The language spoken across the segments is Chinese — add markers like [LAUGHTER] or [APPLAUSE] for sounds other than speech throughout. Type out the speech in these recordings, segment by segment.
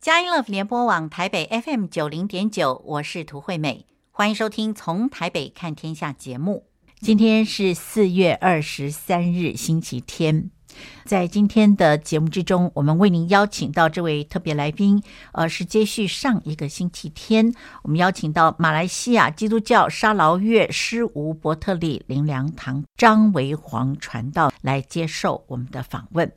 佳音乐联播网台北 FM 九零点九，我是涂惠美，欢迎收听《从台北看天下》节目。今天是四月二十三日，星期天。在今天的节目之中，我们为您邀请到这位特别来宾，呃，是接续上一个星期天，我们邀请到马来西亚基督教沙劳越施无伯特利灵粮堂张维煌传道来接受我们的访问。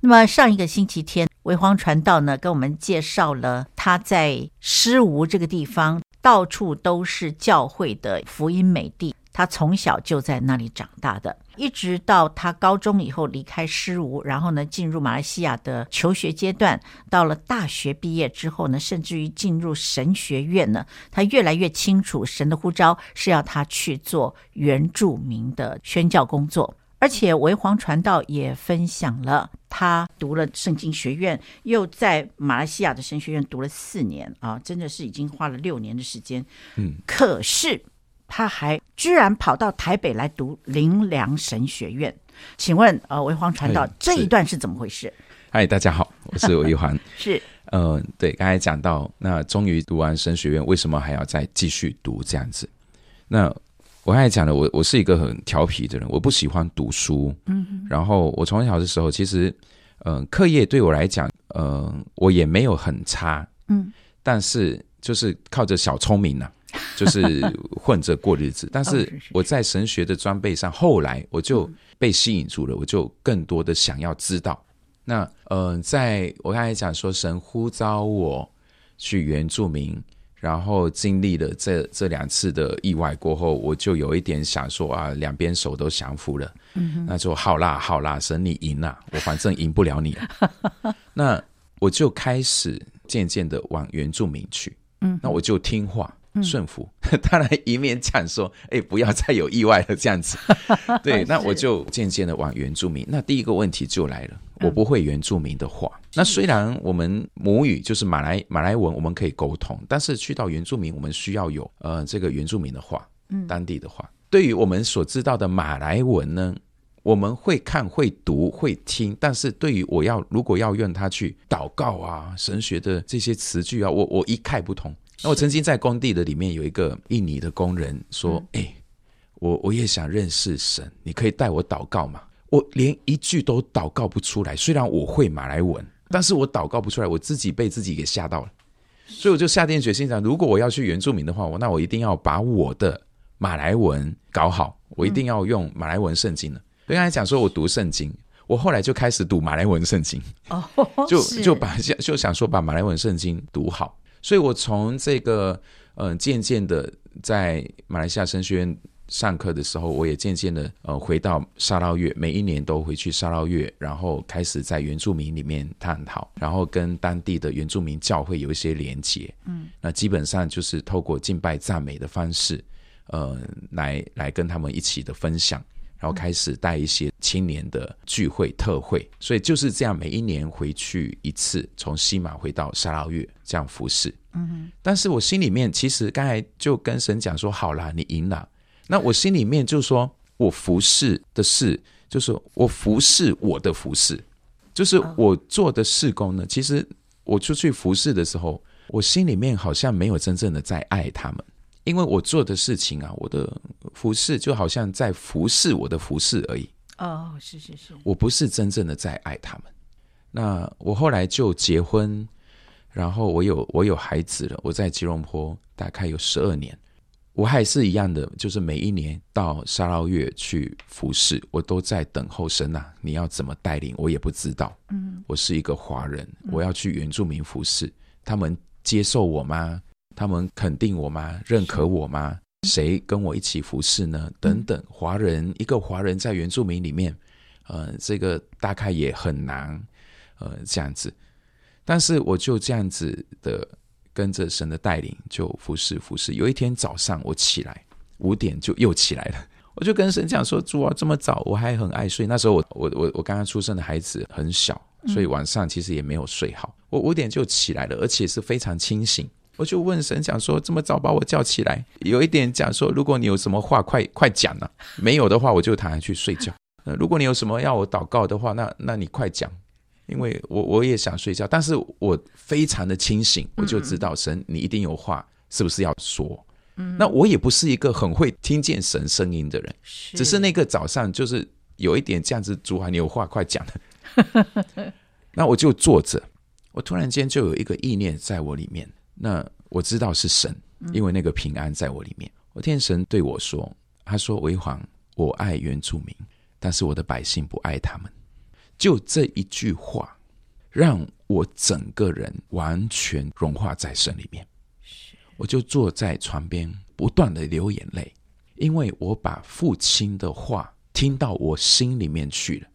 那么上一个星期天，维煌传道呢，跟我们介绍了他在施无这个地方，到处都是教会的福音美地。他从小就在那里长大的，一直到他高中以后离开施无，然后呢进入马来西亚的求学阶段。到了大学毕业之后呢，甚至于进入神学院呢，他越来越清楚神的呼召是要他去做原住民的宣教工作。而且维煌传道也分享了，他读了圣经学院，又在马来西亚的神学院读了四年啊，真的是已经花了六年的时间。嗯，可是他还居然跑到台北来读林良神学院，请问呃，维煌传道这一段是怎么回事？嗨，大家好，我是维煌。[LAUGHS] 是，呃，对，刚才讲到，那终于读完神学院，为什么还要再继续读这样子？那我刚才讲了，我我是一个很调皮的人，我不喜欢读书。嗯，然后我从小的时候，其实，嗯、呃，课业对我来讲，嗯、呃，我也没有很差。嗯，但是就是靠着小聪明呢、啊，[LAUGHS] 就是混着过日子。但是我在神学的装备上，后来我就被吸引住了，我就更多的想要知道。那，嗯、呃，在我刚才讲说，神呼召我去原住民。然后经历了这这两次的意外过后，我就有一点想说啊，两边手都降服了。嗯哼，那就好啦，好啦，神你赢啦，我反正赢不了你。[LAUGHS] 那我就开始渐渐的往原住民去。嗯，那我就听话。顺服，[LAUGHS] 当然一面讲说，哎，不要再有意外了，这样子。[LAUGHS] 对，那我就渐渐的往原住民。那第一个问题就来了，我不会原住民的话。那虽然我们母语就是马来马来文，我们可以沟通，但是去到原住民，我们需要有呃这个原住民的话，当地的话。对于我们所知道的马来文呢，我们会看、会读、会听，但是对于我要如果要用它去祷告啊、神学的这些词句啊，我我一概不通。那我曾经在工地的里面有一个印尼的工人说：“哎、欸，我我也想认识神，你可以带我祷告吗？”我连一句都祷告不出来，虽然我会马来文，但是我祷告不出来，我自己被自己给吓到了，所以我就下定决心讲：如果我要去原住民的话，我那我一定要把我的马来文搞好，我一定要用马来文圣经了。所以刚才讲说我读圣经，我后来就开始读马来文圣经，哦，就就把就想说把马来文圣经读好。所以，我从这个嗯，渐渐的在马来西亚神学院上课的时候，我也渐渐的呃回到沙捞越，每一年都回去沙捞越，然后开始在原住民里面探讨，然后跟当地的原住民教会有一些连结。嗯，那基本上就是透过敬拜赞美的方式，呃，来来跟他们一起的分享。然后开始带一些青年的聚会特会，所以就是这样，每一年回去一次，从西马回到沙捞越这样服侍。嗯哼。但是我心里面其实刚才就跟神讲说：“好啦，你赢了。”那我心里面就说：“我服侍的事，就是我服侍我的服侍，就是我做的事工呢。其实我出去服侍的时候，我心里面好像没有真正的在爱他们。”因为我做的事情啊，我的服侍就好像在服侍我的服侍而已。哦，是是是，我不是真正的在爱他们。那我后来就结婚，然后我有我有孩子了。我在吉隆坡大概有十二年，我还是一样的，就是每一年到沙捞越去服侍，我都在等候神啊，你要怎么带领我也不知道。嗯，我是一个华人，我要去原住民服侍，他们接受我吗？他们肯定我吗？认可我吗？谁跟我一起服侍呢？等等，华人一个华人在原住民里面，呃，这个大概也很难，呃，这样子。但是我就这样子的跟着神的带领，就服侍服侍。有一天早上我起来五点就又起来了，[LAUGHS] 我就跟神讲说：“主啊，这么早我还很爱睡。那时候我我我我刚刚出生的孩子很小，所以晚上其实也没有睡好。我五点就起来了，而且是非常清醒。”我就问神讲说，这么早把我叫起来，有一点讲说，如果你有什么话，快快讲呐、啊。没有的话，我就躺下去睡觉。呃，如果你有什么要我祷告的话，那那你快讲。因为我我也想睡觉，但是我非常的清醒，我就知道神，你一定有话，是不是要说？嗯，那我也不是一个很会听见神声音的人，是只是那个早上就是有一点这样子，主啊，你有话快讲。[LAUGHS] 那我就坐着，我突然间就有一个意念在我里面，那我知道是神，因为那个平安在我里面。我听神对我说：“他说，为皇，我爱原住民，但是我的百姓不爱他们。”就这一句话，让我整个人完全融化在神里面。我就坐在床边，不断的流眼泪，因为我把父亲的话听到我心里面去了。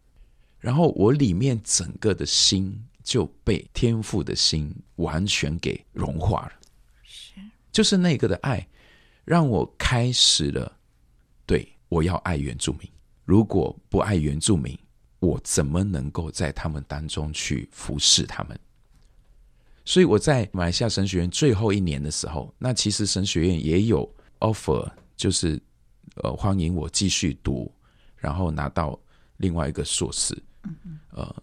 然后我里面整个的心就被天父的心完全给融化了，是，就是那个的爱，让我开始了，对，我要爱原住民。如果不爱原住民，我怎么能够在他们当中去服侍他们？所以我在马来西亚神学院最后一年的时候，那其实神学院也有 offer，就是呃欢迎我继续读，然后拿到另外一个硕士。呃，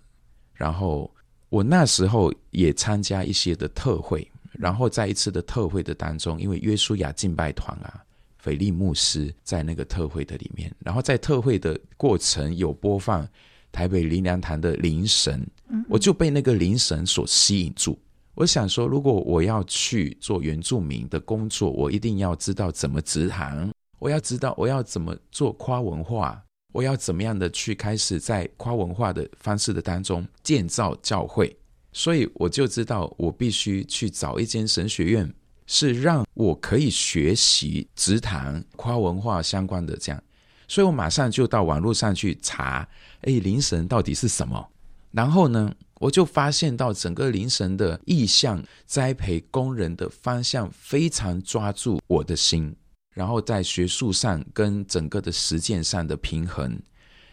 然后我那时候也参加一些的特会，然后在一次的特会的当中，因为约书亚敬拜团啊，斐利牧师在那个特会的里面，然后在特会的过程有播放台北林良堂的灵神，我就被那个灵神所吸引住。我想说，如果我要去做原住民的工作，我一定要知道怎么植堂，我要知道我要怎么做跨文化。我要怎么样的去开始在跨文化的方式的当中建造教会？所以我就知道我必须去找一间神学院，是让我可以学习植堂跨文化相关的这样。所以我马上就到网络上去查，哎，灵神到底是什么？然后呢，我就发现到整个灵神的意向栽培工人的方向非常抓住我的心。然后在学术上跟整个的实践上的平衡，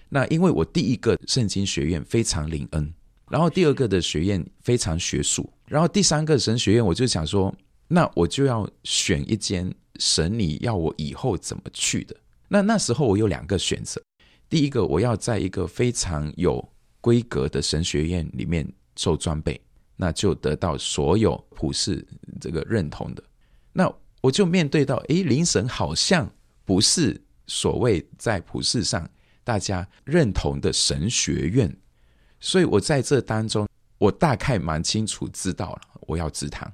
那因为我第一个圣经学院非常灵恩，然后第二个的学院非常学术，然后第三个神学院我就想说，那我就要选一间神你要我以后怎么去的。那那时候我有两个选择，第一个我要在一个非常有规格的神学院里面受装备，那就得到所有普世这个认同的。那我就面对到，诶，灵神好像不是所谓在普世上大家认同的神学院，所以我在这当中，我大概蛮清楚知道了，我要植堂，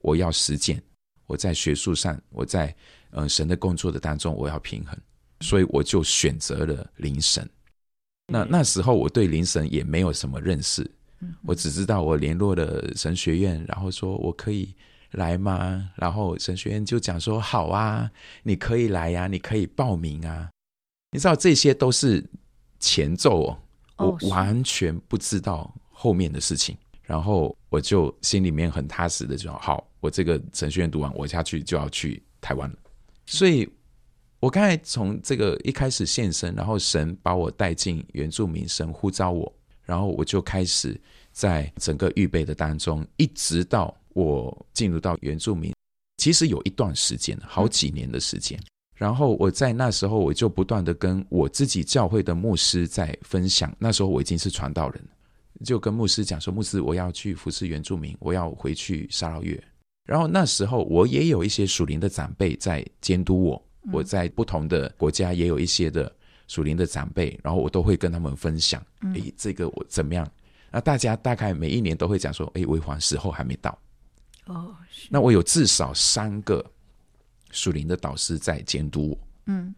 我要实践，我在学术上，我在嗯、神的工作的当中，我要平衡，所以我就选择了灵神。那那时候我对灵神也没有什么认识，我只知道我联络了神学院，然后说我可以。来吗？然后神学院就讲说：“好啊，你可以来呀，你可以报名啊。”你知道这些都是前奏哦，我完全不知道后面的事情。然后我就心里面很踏实的就好，我这个神学院读完，我下去就要去台湾了。所以，我刚才从这个一开始献身，然后神把我带进原住民，神呼召我，然后我就开始在整个预备的当中，一直到。我进入到原住民，其实有一段时间，好几年的时间。然后我在那时候，我就不断的跟我自己教会的牧师在分享。那时候我已经是传道人，就跟牧师讲说：“牧师，我要去服侍原住民，我要回去沙劳越。”然后那时候我也有一些属灵的长辈在监督我。我在不同的国家也有一些的属灵的长辈，然后我都会跟他们分享：“诶，这个我怎么样？”那大家大概每一年都会讲说：“诶，为皇时候还没到。”哦，那我有至少三个属灵的导师在监督我，嗯，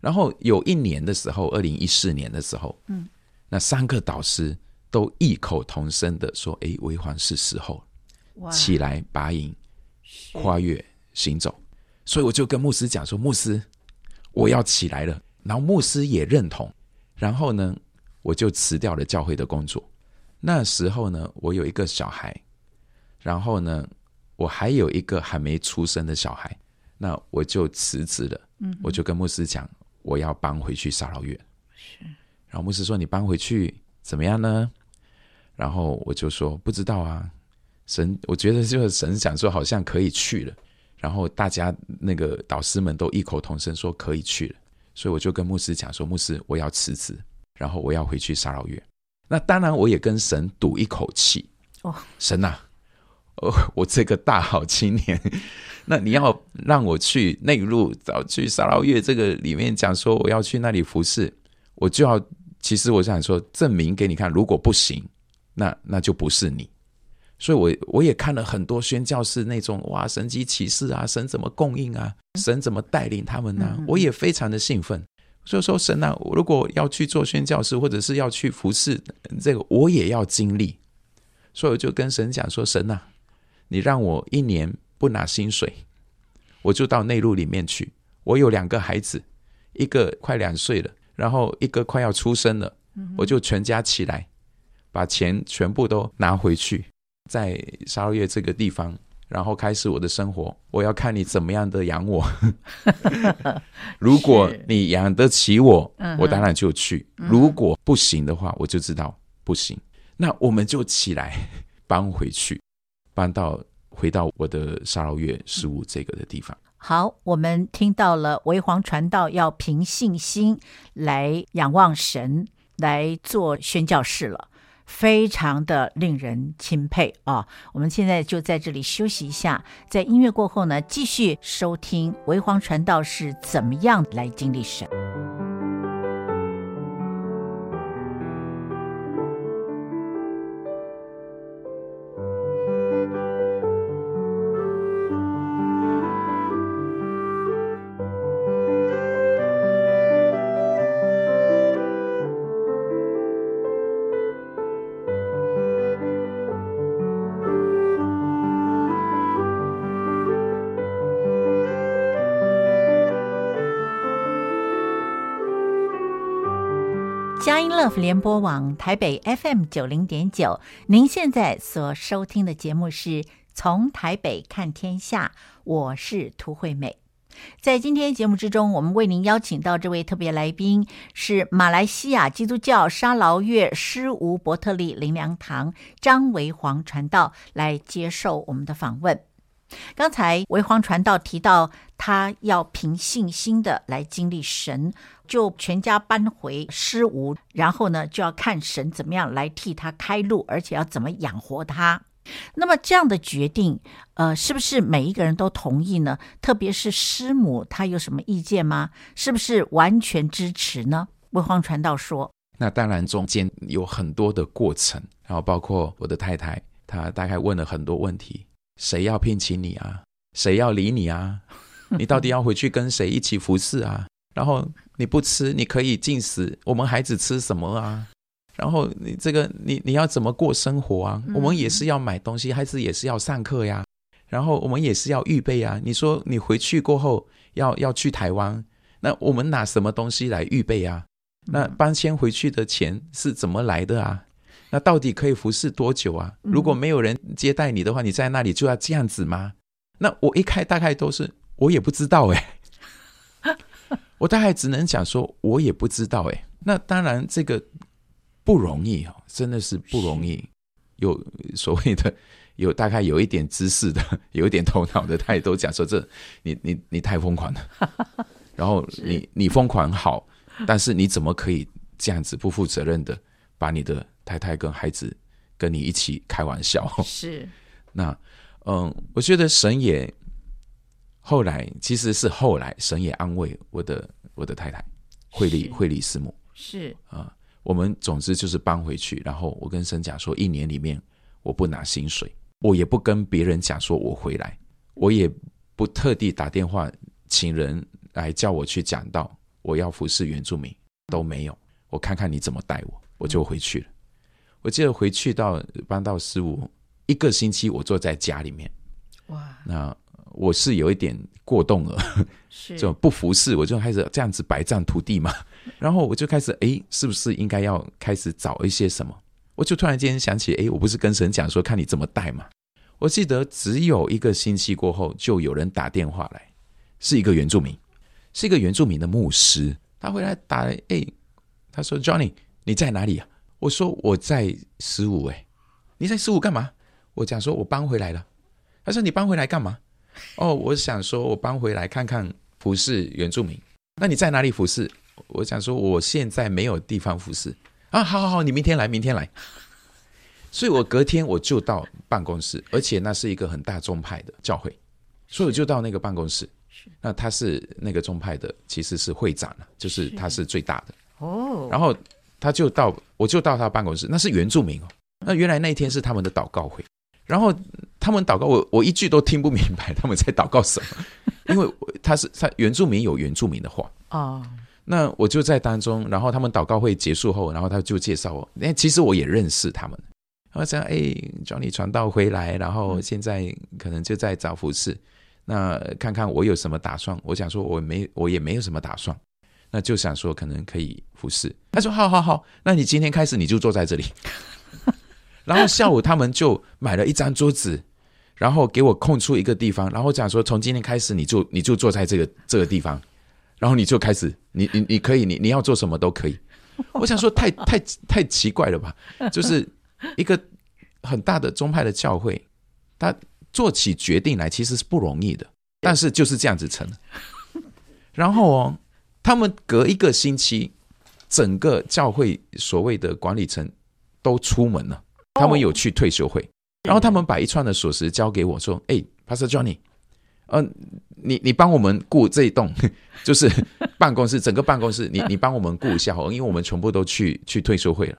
然后有一年的时候，二零一四年的时候，嗯，那三个导师都异口同声的说：“哎，为皇是时候，哇起来拔营，跨越行走。”所以我就跟牧师讲说：“牧师，我要起来了。”然后牧师也认同，然后呢，我就辞掉了教会的工作。那时候呢，我有一个小孩，然后呢。我还有一个还没出生的小孩，那我就辞职了。嗯，我就跟牧师讲，我要搬回去沙老院。是，然后牧师说：“你搬回去怎么样呢？”然后我就说：“不知道啊，神，我觉得就是神想说好像可以去了。”然后大家那个导师们都异口同声说可以去了，所以我就跟牧师讲说：“牧师，我要辞职，然后我要回去沙劳越。”那当然，我也跟神赌一口气。哦，神呐，哦，[LAUGHS] 我这个大好青年，[LAUGHS] 那你要让我去内陆，找去沙劳越这个里面讲说我要去那里服侍，我就要，其实我想说证明给你看，如果不行，那那就不是你。所以我，我我也看了很多宣教士那种哇，神迹奇事啊，神怎么供应啊，神怎么带领他们呢、啊？我也非常的兴奋。所以说，神啊，我如果要去做宣教士，或者是要去服侍这个，我也要经历。所以我就跟神讲说：“神啊，你让我一年不拿薪水，我就到内陆里面去。我有两个孩子，一个快两岁了，然后一个快要出生了，我就全家起来，把钱全部都拿回去。”在沙劳越这个地方，然后开始我的生活。我要看你怎么样的养我。[LAUGHS] 如果你养得起我，我当然就去；如果不行的话，我就知道不行。那我们就起来搬回去，搬到回到我的沙劳越十五这个的地方。好，我们听到了为皇传道要凭信心来仰望神，来做宣教士了。非常的令人钦佩啊！我们现在就在这里休息一下，在音乐过后呢，继续收听为皇传道是怎么样来经历神。佳音乐福联播网台北 FM 九零点九，您现在所收听的节目是从台北看天下，我是涂惠美。在今天节目之中，我们为您邀请到这位特别来宾是马来西亚基督教沙劳越施吴伯特利灵粮堂张维皇传道来接受我们的访问。刚才为皇传道提到，他要凭信心的来经历神，就全家搬回施吴，然后呢，就要看神怎么样来替他开路，而且要怎么养活他。那么这样的决定，呃，是不是每一个人都同意呢？特别是师母，她有什么意见吗？是不是完全支持呢？为皇传道说：“那当然，中间有很多的过程，然后包括我的太太，她大概问了很多问题。”谁要聘请你啊？谁要理你啊？[LAUGHS] 你到底要回去跟谁一起服侍啊？然后你不吃，你可以进食，我们孩子吃什么啊？然后你这个你你要怎么过生活啊？我们也是要买东西，孩子也是要上课呀。然后我们也是要预备啊。你说你回去过后要要去台湾，那我们拿什么东西来预备啊？那搬迁回去的钱是怎么来的啊？那到底可以服侍多久啊？如果没有人接待你的话，你在那里就要这样子吗？那我一开大概都是我也不知道哎，[LAUGHS] 我大概只能讲说我也不知道哎。那当然这个不容易哦，真的是不容易。有所谓的有大概有一点知识的，[LAUGHS] 有一点头脑的，他也都讲说这你你你太疯狂了。[LAUGHS] 然后你你疯狂好，但是你怎么可以这样子不负责任的把你的太太跟孩子跟你一起开玩笑，是。[LAUGHS] 那嗯，我觉得神也后来其实是后来神也安慰我的我的太太惠利惠利师母。是。啊，我们总之就是搬回去，然后我跟神讲说，一年里面我不拿薪水，我也不跟别人讲说我回来，我也不特地打电话请人来叫我去讲道，我要服侍原住民都没有，我看看你怎么待我，我就回去了。我记得回去到搬到十五一个星期，我坐在家里面，哇！那我是有一点过动了，是 [LAUGHS] 就不服侍，我就开始这样子白占土地嘛。然后我就开始，哎，是不是应该要开始找一些什么？我就突然间想起，哎，我不是跟神讲说，看你怎么带嘛。我记得只有一个星期过后，就有人打电话来，是一个原住民，是一个原住民的牧师，他回来打来，哎，他说：“Johnny，你在哪里啊？”我说我在十五哎，你在十五干嘛？我讲说我搬回来了。他说你搬回来干嘛？哦，我想说我搬回来看看服侍原住民。那你在哪里服侍？我想说我现在没有地方服侍。啊，好好好，你明天来，明天来。所以我隔天我就到办公室，而且那是一个很大宗派的教会，所以我就到那个办公室。那他是那个宗派的，其实是会长了，就是他是最大的哦。然后他就到，我就到他办公室，那是原住民哦。那原来那一天是他们的祷告会，然后他们祷告，我我一句都听不明白他们在祷告什么，[LAUGHS] 因为他是他原住民有原住民的话啊。那我就在当中，然后他们祷告会结束后，然后他就介绍我，哎，其实我也认识他们。然后这样，哎，叫你传道回来，然后现在可能就在找服饰。那看看我有什么打算？我想说，我没，我也没有什么打算。那就想说，可能可以服侍。他说：“好好好，那你今天开始你就坐在这里。[LAUGHS] ”然后下午他们就买了一张桌子，然后给我空出一个地方，然后讲说：“从今天开始，你就你就坐在这个这个地方，然后你就开始，你你你可以，你你要做什么都可以。”我想说太，太太奇怪了吧？就是一个很大的宗派的教会，他。做起决定来其实是不容易的，但是就是这样子成。然后哦，他们隔一个星期，整个教会所谓的管理层都出门了，他们有去退休会。然后他们把一串的锁匙交给我说：“哎，Pastor Johnny，嗯、呃，你你帮我们顾这一栋，[LAUGHS] 就是办公室，整个办公室，你你帮我们顾一下哦，因为我们全部都去去退休会了。”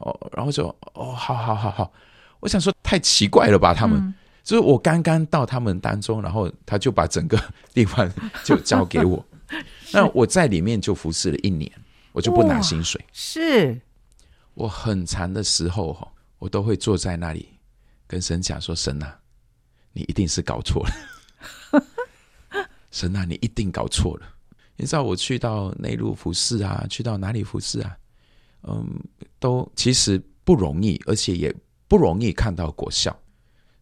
哦，然后就哦，好好好好，我想说太奇怪了吧，他们。嗯就是我刚刚到他们当中，然后他就把整个地方就交给我，[LAUGHS] 那我在里面就服侍了一年，我就不拿薪水。是，我很长的时候哈，我都会坐在那里跟神讲说：“神啊，你一定是搞错了，[LAUGHS] 神啊，你一定搞错了。你知道我去到内陆服侍啊，去到哪里服侍啊？嗯，都其实不容易，而且也不容易看到果效。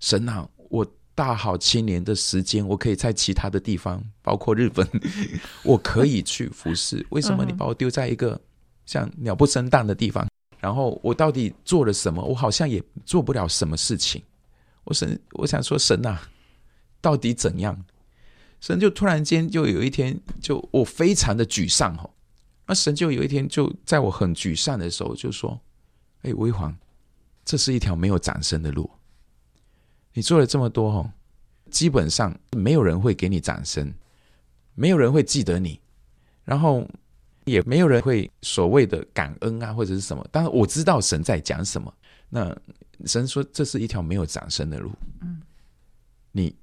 神啊！”我大好青年的时间，我可以在其他的地方，包括日本，[LAUGHS] 我可以去服侍。为什么你把我丢在一个像鸟不生蛋的地方？然后我到底做了什么？我好像也做不了什么事情。我神，我想说神啊，到底怎样？神就突然间就有一天，就我非常的沮丧哦。那神就有一天就在我很沮丧的时候就说：“哎，微黄，这是一条没有掌声的路。”你做了这么多哦，基本上没有人会给你掌声，没有人会记得你，然后也没有人会所谓的感恩啊或者是什么。当然我知道神在讲什么。那神说这是一条没有掌声的路。嗯，你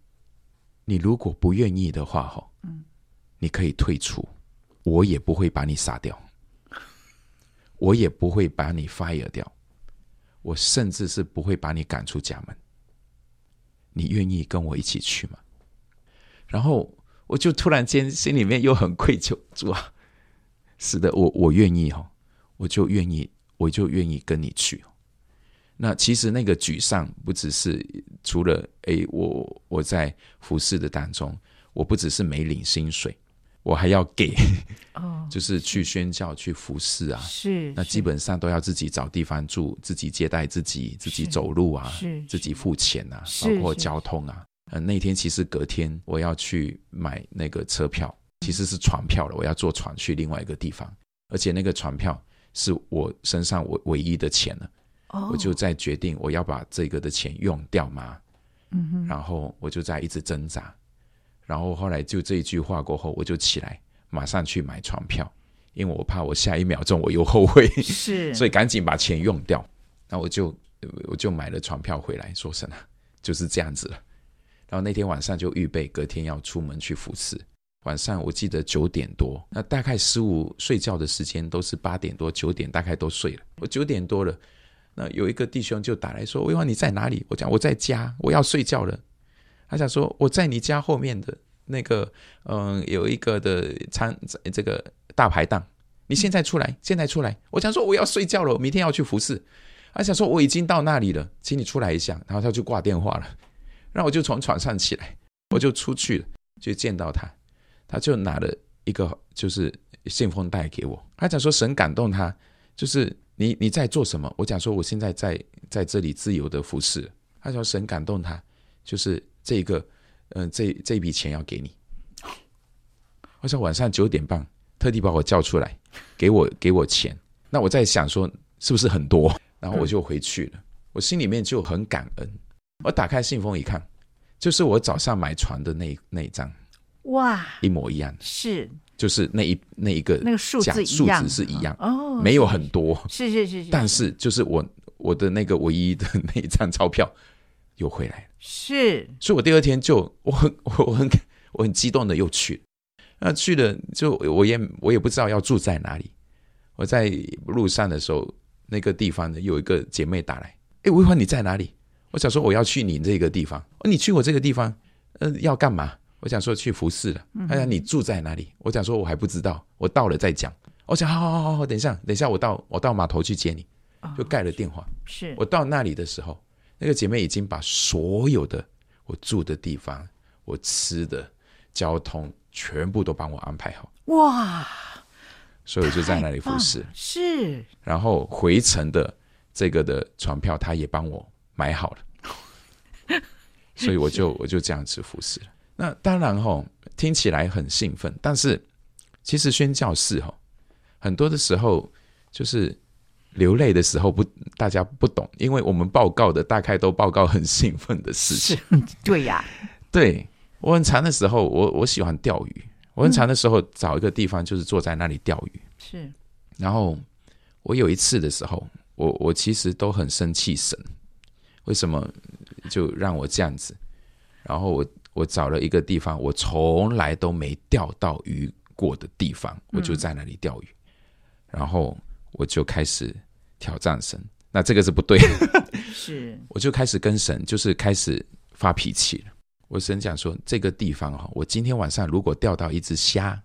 你如果不愿意的话，哈，嗯，你可以退出，我也不会把你杀掉，我也不会把你 fire 掉，我甚至是不会把你赶出家门。你愿意跟我一起去吗？然后我就突然间心里面又很愧疚，主啊，是的，我我愿意哈，我就愿意，我就愿意跟你去。那其实那个沮丧不只是除了诶，我我在服侍的当中，我不只是没领薪水。我还要给，哦，就是去宣教、去服侍啊，是，那基本上都要自己找地方住，自己接待自己，自己走路啊，是，自己付钱啊，包括交通啊。呃，那天其实隔天我要去买那个车票，其实是船票了，我要坐船去另外一个地方，而且那个船票是我身上我唯一的钱了，哦，我就在决定我要把这个的钱用掉吗？嗯哼，然后我就在一直挣扎。然后后来就这一句话过后，我就起来马上去买船票，因为我怕我下一秒钟我又后悔，是，[LAUGHS] 所以赶紧把钱用掉。那我就我就买了船票回来，说什么就是这样子了。然后那天晚上就预备隔天要出门去服侍。晚上我记得九点多，那大概十五睡觉的时间都是八点多九点，大概都睡了。我九点多了，那有一个弟兄就打来说：“威煌你在哪里？”我讲我在家，我要睡觉了。他想说我在你家后面的那个，嗯，有一个的餐这个大排档，你现在出来，现在出来。我想说我要睡觉了，明天要去服侍。他想说我已经到那里了，请你出来一下。然后他就挂电话了，然后我就从床上起来，我就出去了，就见到他，他就拿了一个就是信封袋给我。他讲说神感动他，就是你你在做什么？我讲说我现在在在这里自由的服侍。他说神感动他，就是。这个，嗯、呃，这这笔钱要给你。我想晚上九点半特地把我叫出来，给我给我钱。那我在想说，是不是很多？然后我就回去了，我心里面就很感恩。我打开信封一看，就是我早上买船的那那一张，哇，一模一样，是，就是那一那一个那个数字数字是一样哦，没有很多，是是是是，但是就是我我的那个唯一的 [LAUGHS] 那一张钞票又回来了，是，所以我第二天就 [LAUGHS] 我很我很我很激动的又去了，那去了就我也我也不知道要住在哪里，我在路上的时候。那个地方呢，有一个姐妹打来，哎，微华你在哪里？我想说我要去你这个地方。哦，你去我这个地方，呃，要干嘛？我想说去服侍了。哎呀，你住在哪里？我想说我还不知道，我到了再讲。我想好好好好，等一下，等一下，我到我到码头去接你，就盖了电话。是我到那里的时候，那个姐妹已经把所有的我住的地方、我吃的、交通全部都帮我安排好。哇！所以我就在那里服侍，是，然后回程的这个的船票她也帮我买好了，所以我就 [LAUGHS] 我就这样子服侍了。那当然哈，听起来很兴奋，但是其实宣教士哈，很多的时候就是流泪的时候不，大家不懂，因为我们报告的大概都报告很兴奋的事情，[LAUGHS] 对呀，对，我很长的时候，我我喜欢钓鱼。我很长的时候找一个地方，就是坐在那里钓鱼。是，然后我有一次的时候，我我其实都很生气神，为什么就让我这样子？然后我我找了一个地方，我从来都没钓到鱼过的地方，我就在那里钓鱼。然后我就开始挑战神，那这个是不对的，[LAUGHS] 是，我就开始跟神，就是开始发脾气了。我神讲说，这个地方哈，我今天晚上如果钓到一只虾，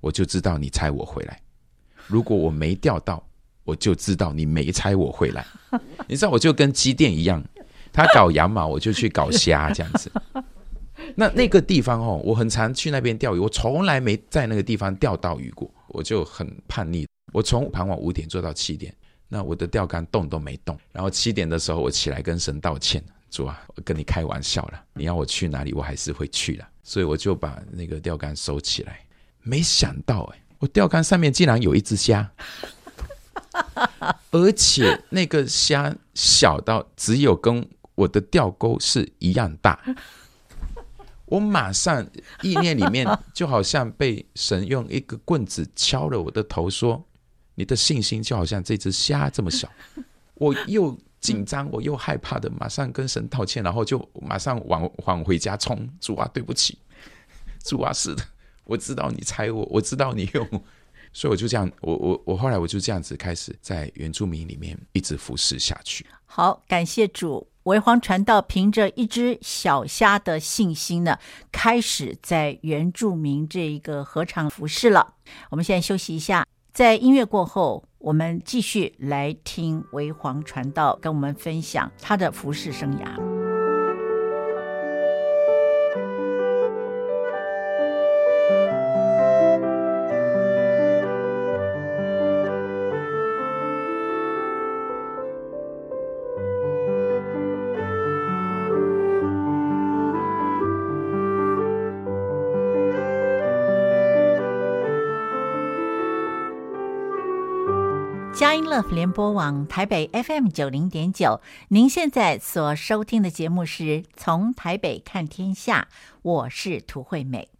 我就知道你猜我回来；如果我没钓到，我就知道你没猜我回来。你知道，我就跟机电一样，他搞羊毛，我就去搞虾这样子。那那个地方哦，我很常去那边钓鱼，我从来没在那个地方钓到鱼过，我就很叛逆。我从傍晚五点做到七点，那我的钓竿动都没动。然后七点的时候，我起来跟神道歉。主啊，我跟你开玩笑了，你要我去哪里，我还是会去的。所以我就把那个钓竿收起来。没想到，哎，我钓竿上面竟然有一只虾，[LAUGHS] 而且那个虾小到只有跟我的钓钩是一样大。我马上意念里面就好像被神用一个棍子敲了我的头，说：“你的信心就好像这只虾这么小。[LAUGHS] ”我又。紧张，我又害怕的，马上跟神道歉，然后就马上往往回家冲。主啊，对不起，主啊，是的，我知道你猜我，我知道你用，所以我就这样，我我我后来我就这样子开始在原住民里面一直服侍下去。好，感谢主，为皇传道凭着一只小虾的信心呢，开始在原住民这一个禾场服侍了。我们现在休息一下，在音乐过后。我们继续来听为黄传道跟我们分享他的服饰生涯。联播网台北 FM 九零点九，您现在所收听的节目是《从台北看天下》，我是涂惠美。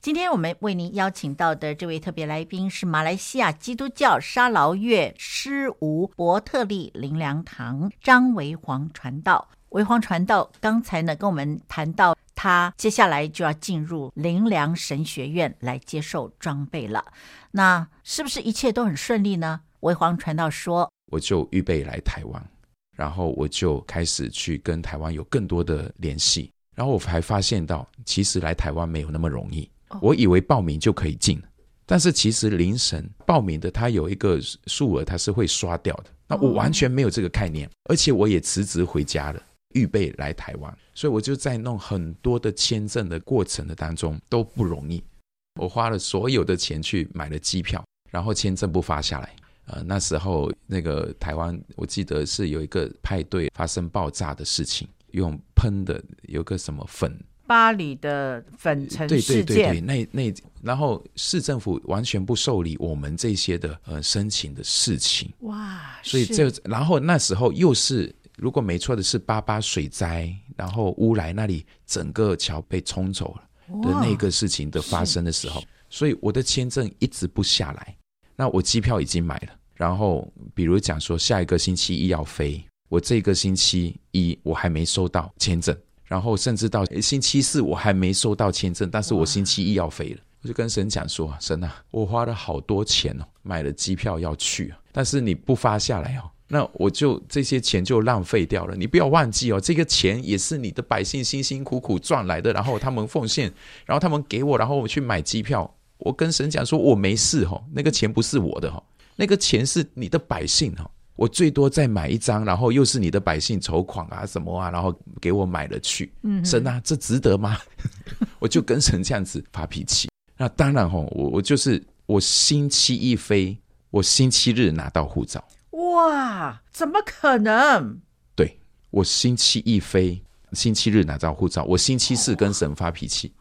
今天我们为您邀请到的这位特别来宾是马来西亚基督教沙劳越诗吴伯特利灵粮堂张维煌传道。维煌传道刚才呢跟我们谈到，他接下来就要进入灵粮神学院来接受装备了。那是不是一切都很顺利呢？微黄传道说：“我就预备来台湾，然后我就开始去跟台湾有更多的联系。然后我还发现到，其实来台湾没有那么容易。我以为报名就可以进，但是其实灵神报名的他有一个数额，他是会刷掉的。那我完全没有这个概念，而且我也辞职回家了，预备来台湾。所以我就在弄很多的签证的过程的当中都不容易。我花了所有的钱去买了机票，然后签证不发下来。”呃，那时候那个台湾，我记得是有一个派对发生爆炸的事情，用喷的有个什么粉巴黎的粉尘事件，对对对对，那那然后市政府完全不受理我们这些的呃申请的事情，哇！所以这然后那时候又是如果没错的是八八水灾，然后乌来那里整个桥被冲走了的那个事情的发生的时候，所以我的签证一直不下来。那我机票已经买了，然后比如讲说下一个星期一要飞，我这个星期一我还没收到签证。然后甚至到星期四我还没收到签证，但是我星期一要飞了，我就跟神讲说：神啊，我花了好多钱哦，买了机票要去啊，但是你不发下来哦，那我就这些钱就浪费掉了。你不要忘记哦，这个钱也是你的百姓辛辛苦苦赚来的，然后他们奉献，然后他们给我，然后我去买机票。我跟神讲说，我没事哦，那个钱不是我的哦，那个钱是你的百姓哦。我最多再买一张，然后又是你的百姓筹款啊什么啊，然后给我买了去。嗯，神啊，这值得吗？[LAUGHS] 我就跟神这样子发脾气。那当然吼，我我就是我星期一飞，我星期日拿到护照。哇，怎么可能？对，我星期一飞，星期日拿到护照，我星期四跟神发脾气。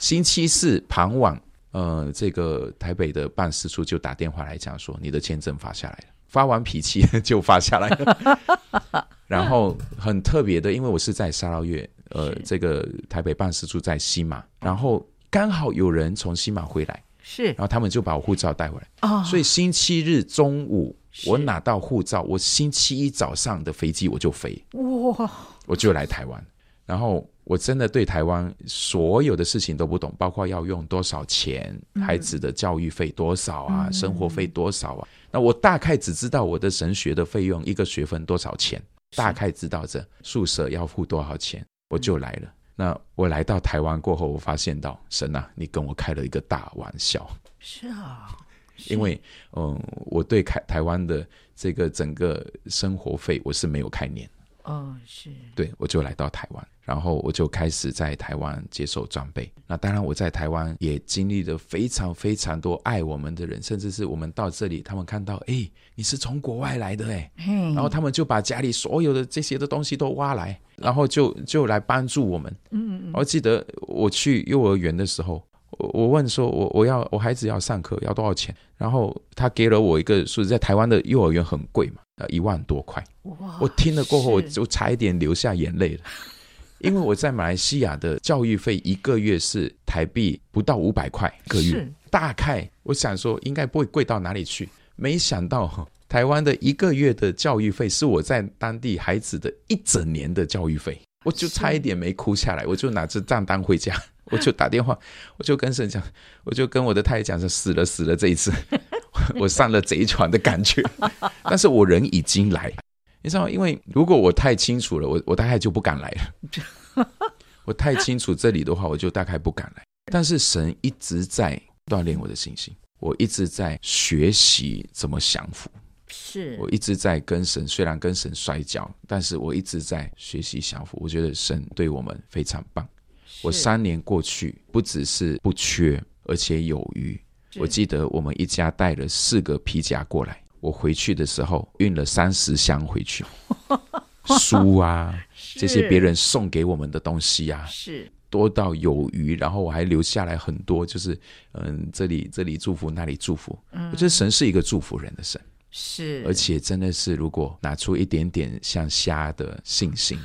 星期四傍晚，呃，这个台北的办事处就打电话来讲说，你的签证发下来了。发完脾气 [LAUGHS] 就发下来了，[LAUGHS] 然后很特别的，因为我是在沙捞越，呃，这个台北办事处在西马，然后刚好有人从西马回来，是，然后他们就把我护照带回来，哦，所以星期日中午我拿到护照，我星期一早上的飞机我就飞，哇，我就来台湾，然后。我真的对台湾所有的事情都不懂，包括要用多少钱，孩子的教育费多少啊，嗯、生活费多少啊？那我大概只知道我的神学的费用一个学分多少钱，大概知道这宿舍要付多少钱，我就来了。那我来到台湾过后，我发现到神啊，你跟我开了一个大玩笑。是啊，因为嗯，我对台台湾的这个整个生活费我是没有概念。哦，是。对，我就来到台湾。然后我就开始在台湾接受装备。那当然，我在台湾也经历了非常非常多爱我们的人，甚至是我们到这里，他们看到，哎，你是从国外来的，哎，然后他们就把家里所有的这些的东西都挖来，然后就就来帮助我们。嗯嗯。我记得我去幼儿园的时候，我我问说，我我要我孩子要上课要多少钱？然后他给了我一个数字，在台湾的幼儿园很贵嘛，呃，一万多块。哇！我听了过后，我就差一点流下眼泪了。因为我在马来西亚的教育费一个月是台币不到五百块一个月，大概我想说应该不会贵到哪里去，没想到台湾的一个月的教育费是我在当地孩子的一整年的教育费，我就差一点没哭下来，我就拿着账单回家，[LAUGHS] 我就打电话，我就跟神讲，我就跟我的太太讲说死了死了这一次，我上了贼船的感觉，但是我人已经来。你知道吗？因为如果我太清楚了，我我大概就不敢来了。我太清楚这里的话，我就大概不敢来。但是神一直在锻炼我的信心，我一直在学习怎么降服。是我一直在跟神，虽然跟神摔跤，但是我一直在学习降服。我觉得神对我们非常棒。我三年过去，不只是不缺，而且有余。我记得我们一家带了四个皮夹过来。我回去的时候运了三十箱回去，[LAUGHS] 书啊，这些别人送给我们的东西啊，是多到有余，然后我还留下来很多，就是嗯，这里这里祝福，那里祝福。我觉得神是一个祝福人的神，是，而且真的是，如果拿出一点点像虾的信心，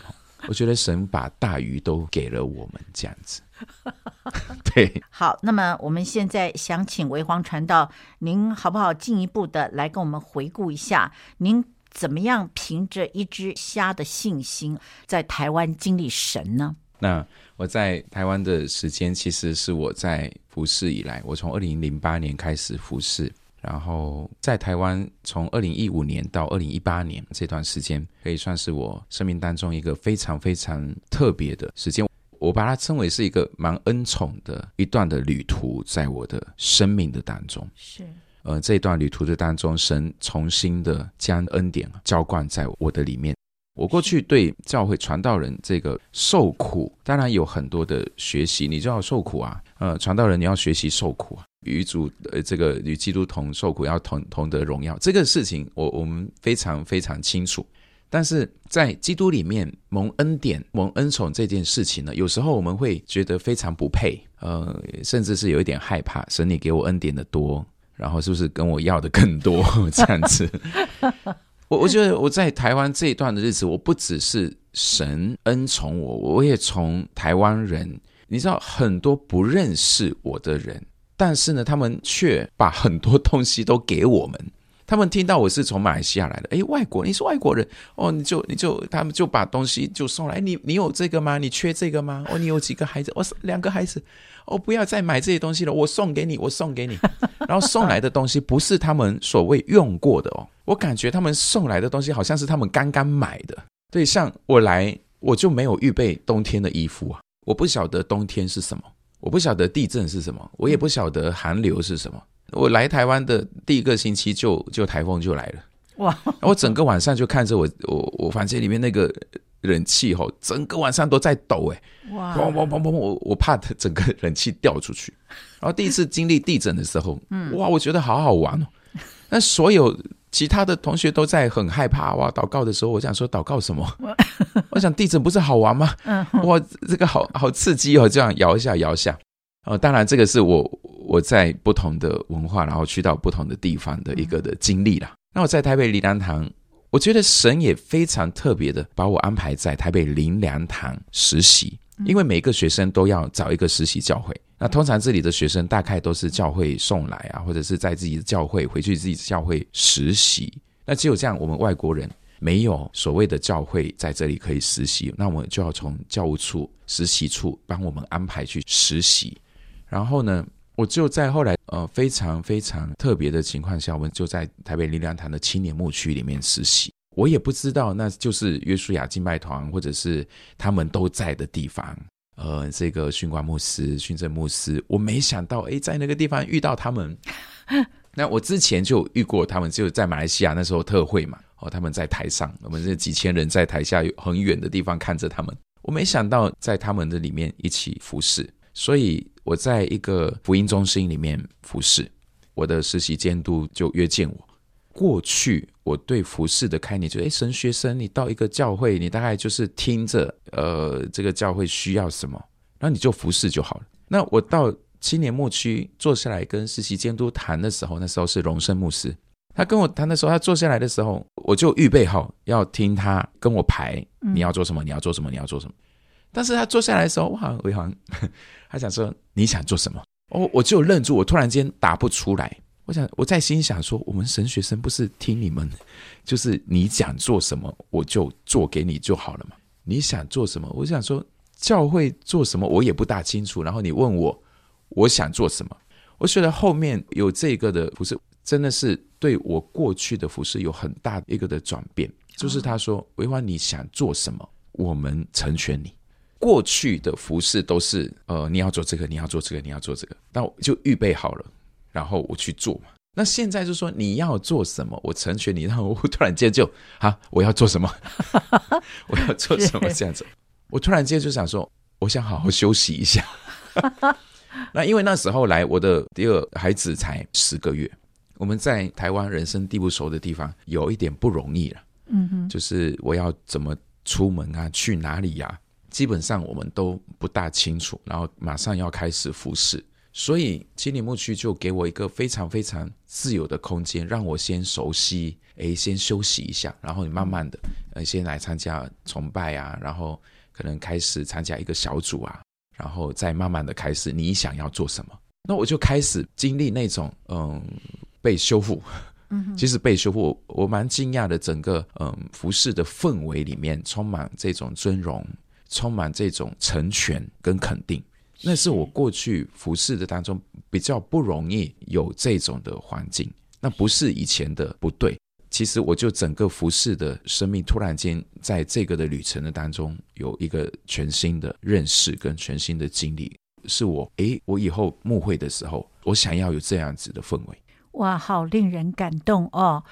我觉得神把大鱼都给了我们这样子。[LAUGHS] 对，好，那么我们现在想请维皇传道，您好不好进一步的来跟我们回顾一下，您怎么样凭着一只虾的信心，在台湾经历神呢？那我在台湾的时间，其实是我在服侍以来，我从二零零八年开始服侍，然后在台湾从二零一五年到二零一八年这段时间，可以算是我生命当中一个非常非常特别的时间。我把它称为是一个蛮恩宠的一段的旅途，在我的生命的当中，是，呃，这段旅途的当中，神重新的将恩典浇灌在我的里面。我过去对教会传道人这个受苦，当然有很多的学习。你就要受苦啊，呃，传道人你要学习受苦啊，与主呃这个与基督同受苦，要同同得荣耀。这个事情我我们非常非常清楚。但是在基督里面蒙恩典、蒙恩宠这件事情呢，有时候我们会觉得非常不配，呃，甚至是有一点害怕。神，你给我恩典的多，然后是不是跟我要的更多？[LAUGHS] 这样子，[LAUGHS] 我我觉得我在台湾这一段的日子，我不只是神恩宠我，我也从台湾人，你知道很多不认识我的人，但是呢，他们却把很多东西都给我们。他们听到我是从马来西亚来的，诶，外国，你是外国人哦，你就你就他们就把东西就送来，你你有这个吗？你缺这个吗？哦，你有几个孩子？我、哦、两个孩子，哦，不要再买这些东西了，我送给你，我送给你。[LAUGHS] 然后送来的东西不是他们所谓用过的哦，我感觉他们送来的东西好像是他们刚刚买的。对，像我来，我就没有预备冬天的衣服啊，我不晓得冬天是什么，我不晓得地震是什么，我也不晓得寒流是什么。我来台湾的第一个星期就就台风就来了，哇！我整个晚上就看着我我我房间里面那个冷气吼，整个晚上都在抖哎，哇！砰砰砰砰，我我怕整个冷气掉出去。然后第一次经历地震的时候，嗯，哇，我觉得好好玩哦。那所有其他的同学都在很害怕哇，祷告的时候，我想说祷告什么？我想地震不是好玩吗？嗯，哇，这个好好刺激哦，这样摇一下摇一下。哦，当然这个是我。我在不同的文化，然后去到不同的地方的一个的经历啦。那我在台北林良堂，我觉得神也非常特别的把我安排在台北林良堂实习，因为每个学生都要找一个实习教会。那通常这里的学生大概都是教会送来啊，或者是在自己的教会回去自己的教会实习。那只有这样，我们外国人没有所谓的教会在这里可以实习，那我们就要从教务处实习处帮我们安排去实习。然后呢，我就在后来，呃，非常非常特别的情况下，我们就在台北力量堂的青年牧区里面实习。我也不知道那就是约书亚敬拜团，或者是他们都在的地方。呃，这个训官牧师、训政牧师，我没想到，诶，在那个地方遇到他们。[LAUGHS] 那我之前就遇过他们，就在马来西亚那时候特会嘛，哦，他们在台上，我们这几千人在台下，很远的地方看着他们。我没想到在他们的里面一起服侍，所以。我在一个福音中心里面服侍，我的实习监督就约见我。过去我对服侍的概念就是，哎，神学生，你到一个教会，你大概就是听着，呃，这个教会需要什么，然后你就服侍就好了。那我到青年牧区坐下来跟实习监督谈的时候，那时候是荣升牧师，他跟我谈的时候，他坐下来的时候，我就预备好要听他跟我排，你要做什么，你要做什么，你要做什么。但是他坐下来的时候，哇，维航，[LAUGHS] 他想说你想做什么？哦，我就愣住，我突然间答不出来。我想我在心想说，我们神学生不是听你们，就是你想做什么，我就做给你就好了嘛。你想做什么？我想说教会做什么，我也不大清楚。然后你问我，我想做什么？我觉得后面有这个的服事，真的是对我过去的服饰有很大一个的转变。就是他说，维华你想做什么，我们成全你。过去的服饰都是，呃，你要做这个，你要做这个，你要做这个，那我就预备好了，然后我去做嘛。那现在就说你要做什么，我成全你，然后我突然间就啊，我要做什么？[LAUGHS] 我要做什么？这样子，我突然间就想说，我想好好休息一下。[LAUGHS] 那因为那时候来，我的第二孩子才十个月，我们在台湾人生地不熟的地方，有一点不容易了。嗯哼，就是我要怎么出门啊，去哪里呀？基本上我们都不大清楚，然后马上要开始服侍，所以青年牧区就给我一个非常非常自由的空间，让我先熟悉，诶，先休息一下，然后你慢慢的，呃，先来参加崇拜啊，然后可能开始参加一个小组啊，然后再慢慢的开始你想要做什么，那我就开始经历那种嗯被修复，嗯，其实被修复，我，我蛮惊讶的，整个嗯服侍的氛围里面充满这种尊荣。充满这种成全跟肯定，那是我过去服侍的当中比较不容易有这种的环境。那不是以前的不对，其实我就整个服侍的生命突然间在这个的旅程的当中有一个全新的认识跟全新的经历，是我诶，我以后牧会的时候，我想要有这样子的氛围。哇，好令人感动哦！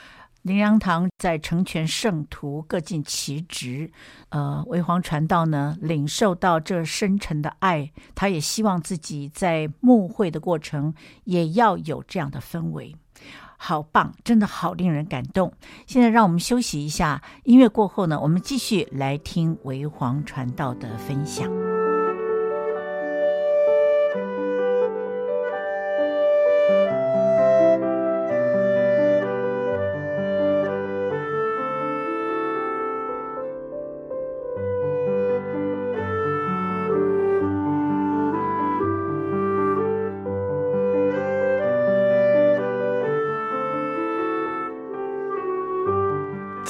灵粮堂在成全圣徒，各尽其职。呃，维煌传道呢，领受到这深沉的爱，他也希望自己在牧会的过程也要有这样的氛围。好棒，真的好令人感动。现在让我们休息一下，音乐过后呢，我们继续来听为黄传道的分享。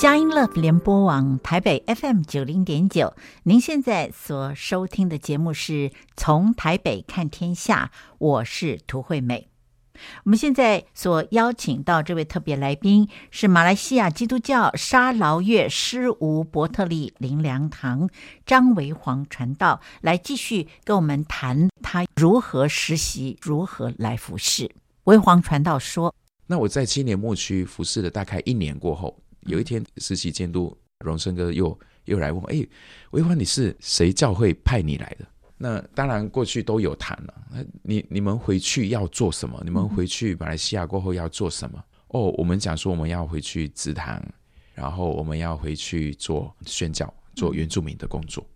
佳音乐联播网台北 FM 九零点九，您现在所收听的节目是从台北看天下，我是涂惠美。我们现在所邀请到这位特别来宾是马来西亚基督教沙劳越施无伯特利林良堂张维煌传道，来继续跟我们谈他如何实习，如何来服侍。惟黄传道说：“那我在青年牧区服侍了大概一年过后。”有一天，实习监督荣生哥又又来问：“哎，惟黄，你是谁教会派你来的？”那当然过去都有谈了。你你们回去要做什么？你们回去马来西亚过后要做什么？嗯、哦，我们讲说我们要回去植堂，然后我们要回去做宣教，做原住民的工作。嗯、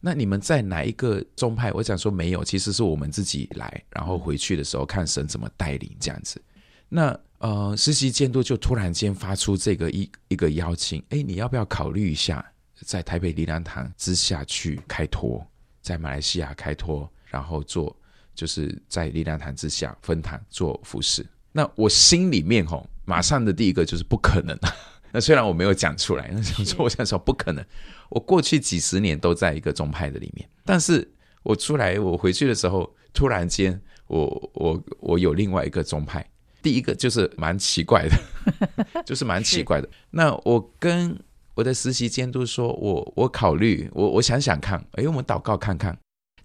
那你们在哪一个宗派？我讲说没有，其实是我们自己来，然后回去的时候看神怎么带领这样子。那。呃，实习监督就突然间发出这个一一个邀请，哎，你要不要考虑一下，在台北灵粮堂之下去开拓，在马来西亚开拓，然后做就是在灵粮堂之下分堂做服饰。那我心里面吼，马上的第一个就是不可能。[LAUGHS] 那虽然我没有讲出来，那想说我想说不可能。我过去几十年都在一个宗派的里面，但是我出来我回去的时候，突然间我我我有另外一个宗派。第一个就是蛮奇怪的，[LAUGHS] 就是蛮奇怪的。那我跟我的实习监督说，我我考虑，我我想想看，哎，我们祷告看看。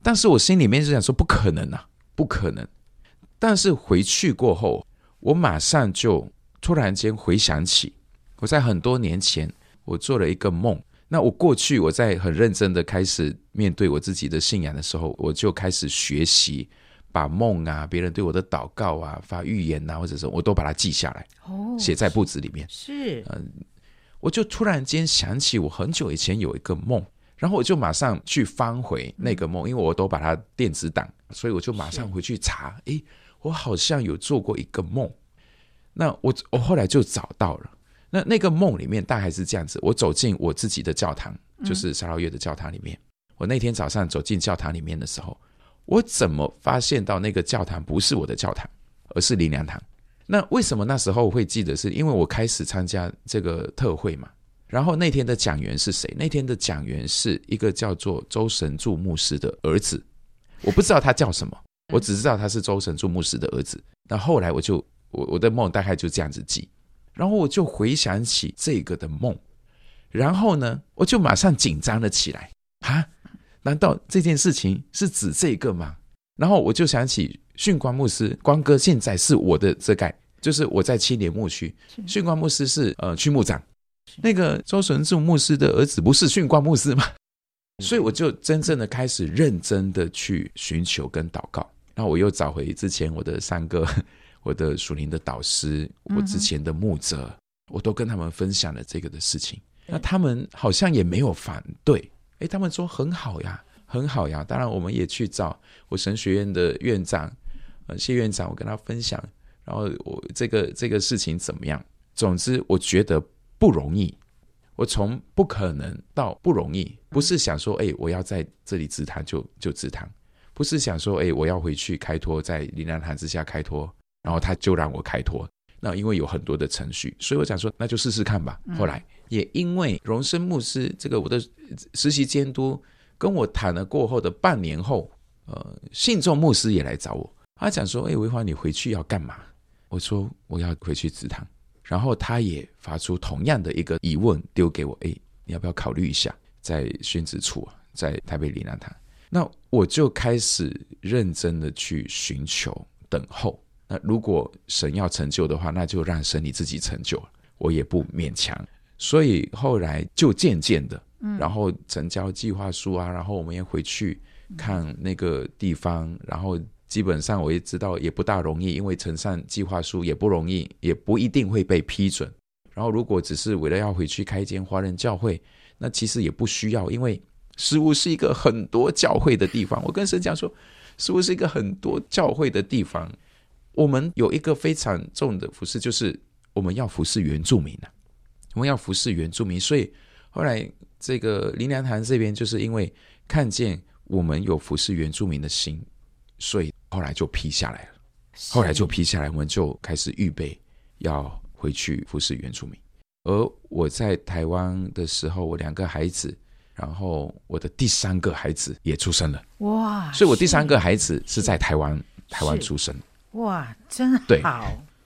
但是我心里面就想说，不可能啊，不可能。但是回去过后，我马上就突然间回想起，我在很多年前我做了一个梦。那我过去我在很认真的开始面对我自己的信仰的时候，我就开始学习。把梦啊，别人对我的祷告啊，发预言呐、啊，或者是我都把它记下来，哦，写在簿子里面。是，嗯，我就突然间想起，我很久以前有一个梦，然后我就马上去翻回那个梦，嗯、因为我都把它电子档，所以我就马上回去查。诶，我好像有做过一个梦。那我我后来就找到了，那那个梦里面大概是这样子：我走进我自己的教堂，就是沙劳越的教堂里面。嗯、我那天早上走进教堂里面的时候。我怎么发现到那个教堂不是我的教堂，而是林良堂？那为什么那时候会记得？是因为我开始参加这个特会嘛。然后那天的讲员是谁？那天的讲员是一个叫做周神助牧师的儿子。我不知道他叫什么，我只知道他是周神助牧师的儿子。那后来我就我我的梦大概就这样子记，然后我就回想起这个的梦，然后呢，我就马上紧张了起来啊！难道这件事情是指这个吗？然后我就想起训光牧师，光哥现在是我的遮盖，就是我在青年牧区，训光牧师是呃区牧长，那个周神柱牧师的儿子不是训光牧师吗？所以我就真正的开始认真的去寻求跟祷告，然后我又找回之前我的三个 [LAUGHS] 我的属灵的导师，我之前的牧者，我都跟他们分享了这个的事情，那他们好像也没有反对。诶，他们说很好呀，很好呀。当然，我们也去找我神学院的院长，呃，谢院长，我跟他分享，然后我这个这个事情怎么样？总之，我觉得不容易。我从不可能到不容易，不是想说，诶，我要在这里自堂就就自堂，不是想说，诶，我要回去开脱，在林兰堂之下开脱，然后他就让我开脱。那因为有很多的程序，所以我想说，那就试试看吧。后来。也因为荣生牧师这个我的实习监督跟我谈了过后的半年后，呃，信众牧师也来找我，他讲说：“哎，维华，你回去要干嘛？”我说：“我要回去植堂。”然后他也发出同样的一个疑问丢给我：“哎，你要不要考虑一下在宣职处，啊在台北灵粮堂？”那我就开始认真的去寻求等候。那如果神要成就的话，那就让神你自己成就，我也不勉强。所以后来就渐渐的，然后成交计划书啊，然后我们也回去看那个地方，然后基本上我也知道也不大容易，因为呈上计划书也不容易，也不一定会被批准。然后如果只是为了要回去开一间华人教会，那其实也不需要，因为食物是一个很多教会的地方。我跟神讲说，食物是一个很多教会的地方。我们有一个非常重的服饰，就是我们要服侍原住民啊，我们要服侍原住民。所以后来这个林良堂这边，就是因为看见我们有服侍原住民的心，所以后来就批下来了。后来就批下来，我们就开始预备要回去服侍原住民。而我在台湾的时候，我两个孩子，然后我的第三个孩子也出生了。哇！所以我第三个孩子是在台湾，台湾出生。哇，真好！对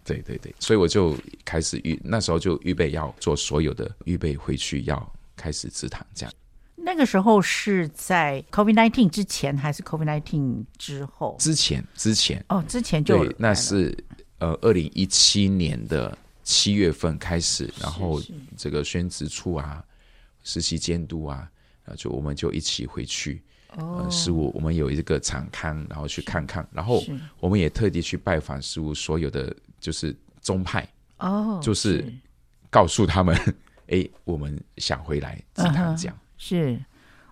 对对对，所以我就开始预，那时候就预备要做所有的预备，回去要开始植堂这样。那个时候是在 COVID nineteen 之前还是 COVID nineteen 之后？之前，之前哦，之前就对，那是呃，二零一七年的七月份开始，然后这个宣职处啊，实习监督啊，就我们就一起回去。呃，事务我们有一个场刊，然后去看看，然后我们也特地去拜访事务所有的就是。宗派哦，就是。告诉他们，哎，我们想回来祠堂这样，是。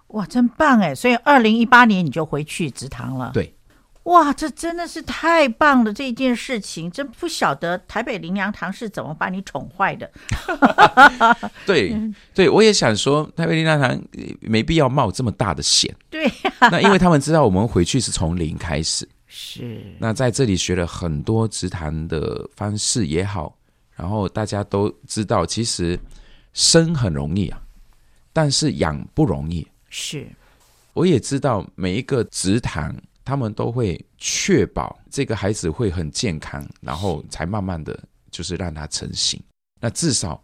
哇，真棒哎！所以二零一八年你就回去直堂了，对。哇，这真的是太棒了！这件事情真不晓得台北灵粮堂是怎么把你宠坏的。[LAUGHS] 对，对我也想说，台北灵粮堂没必要冒这么大的险。[LAUGHS] 对、啊，那因为他们知道我们回去是从零开始，[LAUGHS] 是。那在这里学了很多直谈的方式也好，然后大家都知道，其实生很容易啊，但是养不容易。是，我也知道每一个植堂。他们都会确保这个孩子会很健康，然后才慢慢的就是让他成型。那至少，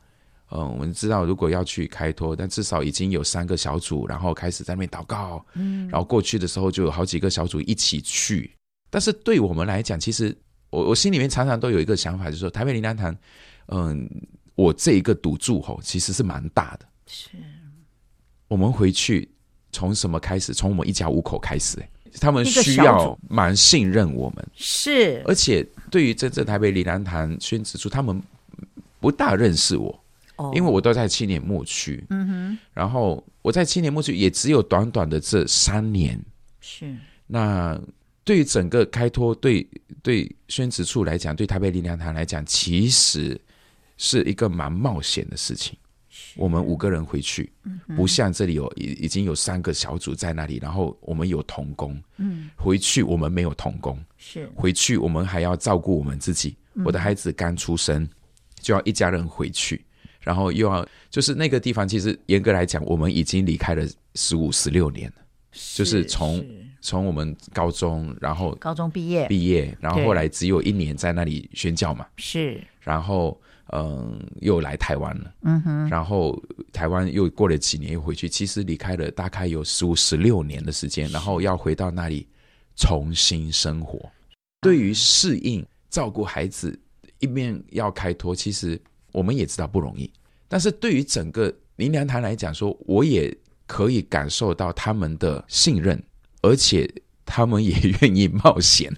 嗯，我们知道如果要去开拓，但至少已经有三个小组，然后开始在那边祷告。嗯，然后过去的时候就有好几个小组一起去。但是对我们来讲，其实我我心里面常常都有一个想法，就是说台北林丹堂，嗯，我这一个赌注吼其实是蛮大的。是，我们回去从什么开始？从我们一家五口开始，欸。他们需要蛮信任我们，是，而且对于真正台北灵粮堂宣职处，他们不大认识我，哦，因为我都在青年牧区，嗯哼，然后我在青年牧区也只有短短的这三年，是。那对于整个开拓，对对宣职处来讲，对台北灵粮堂来讲，其实是一个蛮冒险的事情。我们五个人回去，不像这里有已已经有三个小组在那里，然后我们有童工。嗯，回去我们没有童工，是。回去我们还要照顾我们自己。我的孩子刚出生，就要一家人回去，然后又要就是那个地方，其实严格来讲，我们已经离开了十五十六年了，就是。从从我们高中，然后高中毕业。毕业，然后后来只有一年在那里宣教嘛，是，然后。嗯，又来台湾了。嗯哼，然后台湾又过了几年又回去，其实离开了大概有十五、十六年的时间，然后要回到那里重新生活。对于适应照顾孩子，一面要开脱，其实我们也知道不容易。但是对于整个林良堂来讲，说我也可以感受到他们的信任，而且他们也 [LAUGHS] 愿意冒险，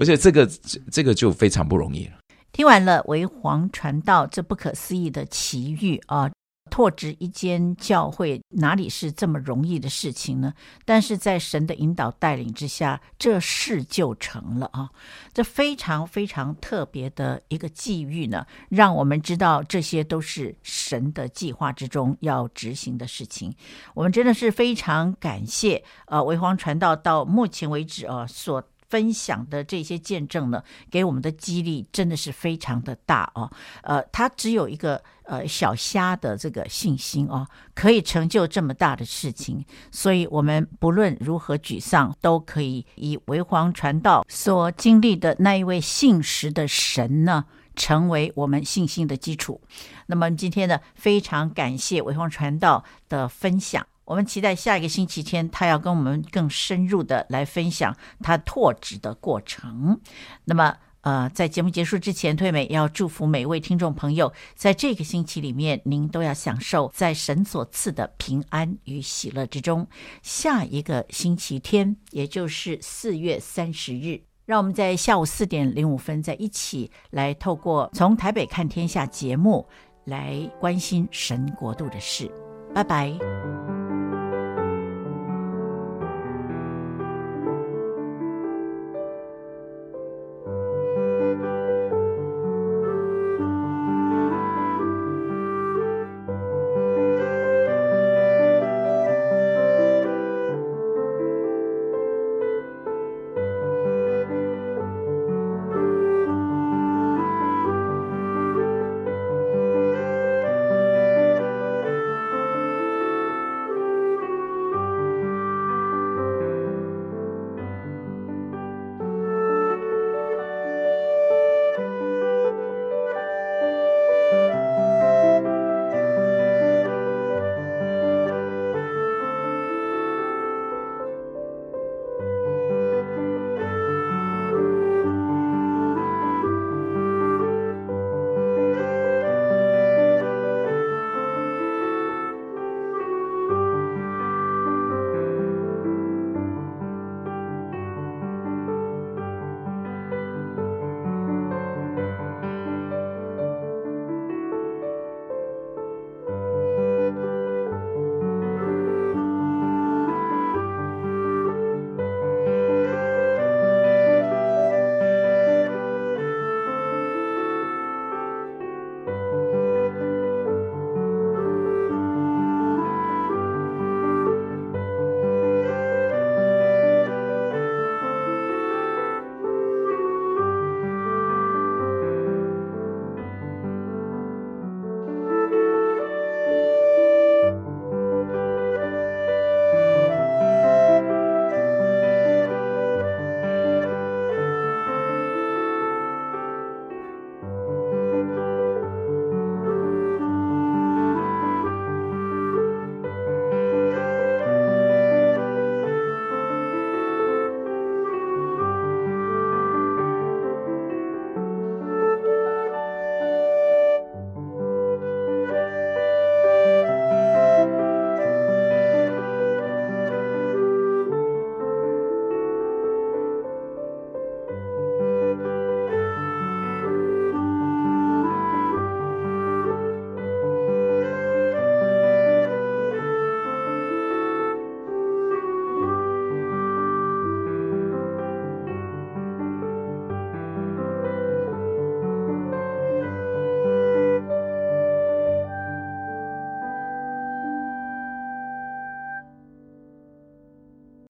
而且这个这个就非常不容易了。听完了维皇传道这不可思议的奇遇啊，拓殖一间教会哪里是这么容易的事情呢？但是在神的引导带领之下，这事就成了啊！这非常非常特别的一个际遇呢，让我们知道这些都是神的计划之中要执行的事情。我们真的是非常感谢呃维皇传道到目前为止啊所。分享的这些见证呢，给我们的激励真的是非常的大哦。呃，他只有一个呃小虾的这个信心哦，可以成就这么大的事情。所以，我们不论如何沮丧，都可以以维皇传道所经历的那一位信实的神呢，成为我们信心的基础。那么，今天呢，非常感谢维皇传道的分享。我们期待下一个星期天，他要跟我们更深入的来分享他拓殖的过程。那么，呃，在节目结束之前，退美要祝福每位听众朋友，在这个星期里面，您都要享受在神所赐的平安与喜乐之中。下一个星期天，也就是四月三十日，让我们在下午四点零五分再一起来透过从台北看天下节目来关心神国度的事。拜拜。